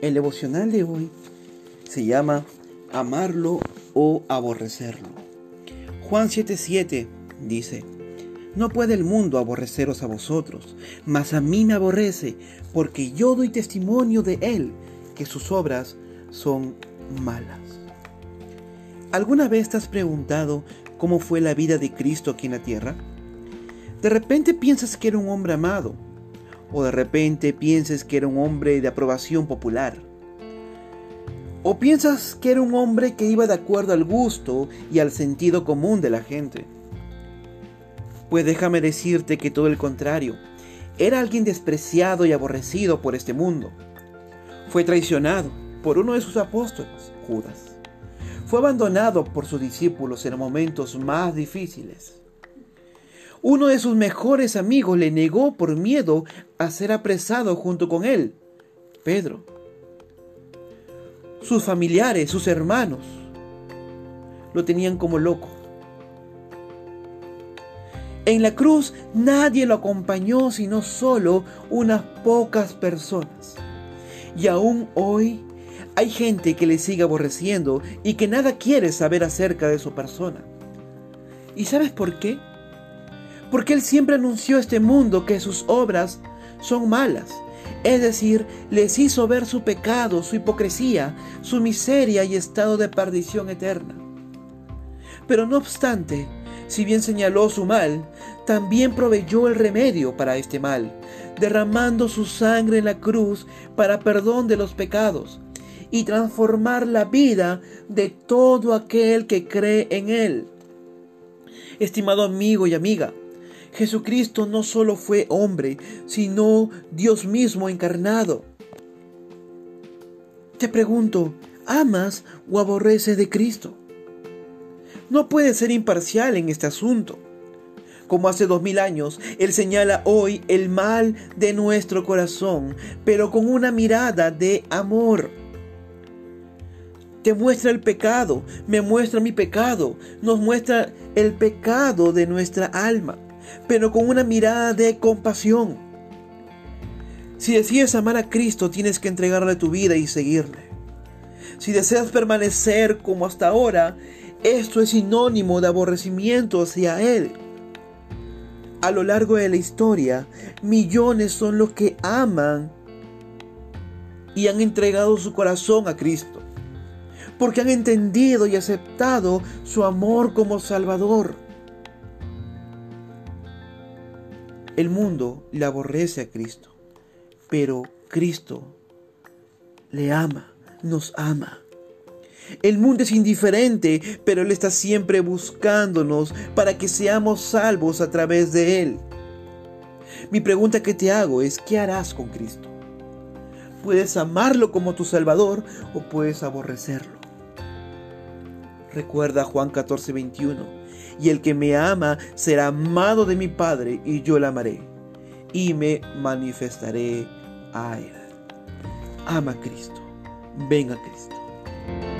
El devocional de hoy se llama Amarlo o aborrecerlo. Juan 7:7 dice, No puede el mundo aborreceros a vosotros, mas a mí me aborrece, porque yo doy testimonio de él, que sus obras son malas. ¿Alguna vez te has preguntado cómo fue la vida de Cristo aquí en la tierra? De repente piensas que era un hombre amado, o de repente piensas que era un hombre de aprobación popular. O piensas que era un hombre que iba de acuerdo al gusto y al sentido común de la gente. Pues déjame decirte que todo el contrario, era alguien despreciado y aborrecido por este mundo. Fue traicionado por uno de sus apóstoles, Judas. Fue abandonado por sus discípulos en momentos más difíciles. Uno de sus mejores amigos le negó por miedo a ser apresado junto con él, Pedro. Sus familiares, sus hermanos, lo tenían como loco. En la cruz nadie lo acompañó sino solo unas pocas personas. Y aún hoy hay gente que le sigue aborreciendo y que nada quiere saber acerca de su persona. ¿Y sabes por qué? Porque Él siempre anunció a este mundo que sus obras son malas. Es decir, les hizo ver su pecado, su hipocresía, su miseria y estado de perdición eterna. Pero no obstante, si bien señaló su mal, también proveyó el remedio para este mal, derramando su sangre en la cruz para perdón de los pecados y transformar la vida de todo aquel que cree en Él. Estimado amigo y amiga, Jesucristo no solo fue hombre, sino Dios mismo encarnado. Te pregunto, ¿amas o aborreces de Cristo? No puedes ser imparcial en este asunto. Como hace dos mil años, Él señala hoy el mal de nuestro corazón, pero con una mirada de amor. Te muestra el pecado, me muestra mi pecado, nos muestra el pecado de nuestra alma pero con una mirada de compasión. Si decides amar a Cristo, tienes que entregarle tu vida y seguirle. Si deseas permanecer como hasta ahora, esto es sinónimo de aborrecimiento hacia Él. A lo largo de la historia, millones son los que aman y han entregado su corazón a Cristo, porque han entendido y aceptado su amor como Salvador. El mundo le aborrece a Cristo, pero Cristo le ama, nos ama. El mundo es indiferente, pero Él está siempre buscándonos para que seamos salvos a través de Él. Mi pregunta que te hago es, ¿qué harás con Cristo? Puedes amarlo como tu Salvador o puedes aborrecerlo. Recuerda Juan 14, 21 y el que me ama será amado de mi Padre, y yo le amaré, y me manifestaré a él. Ama a Cristo, ven a Cristo.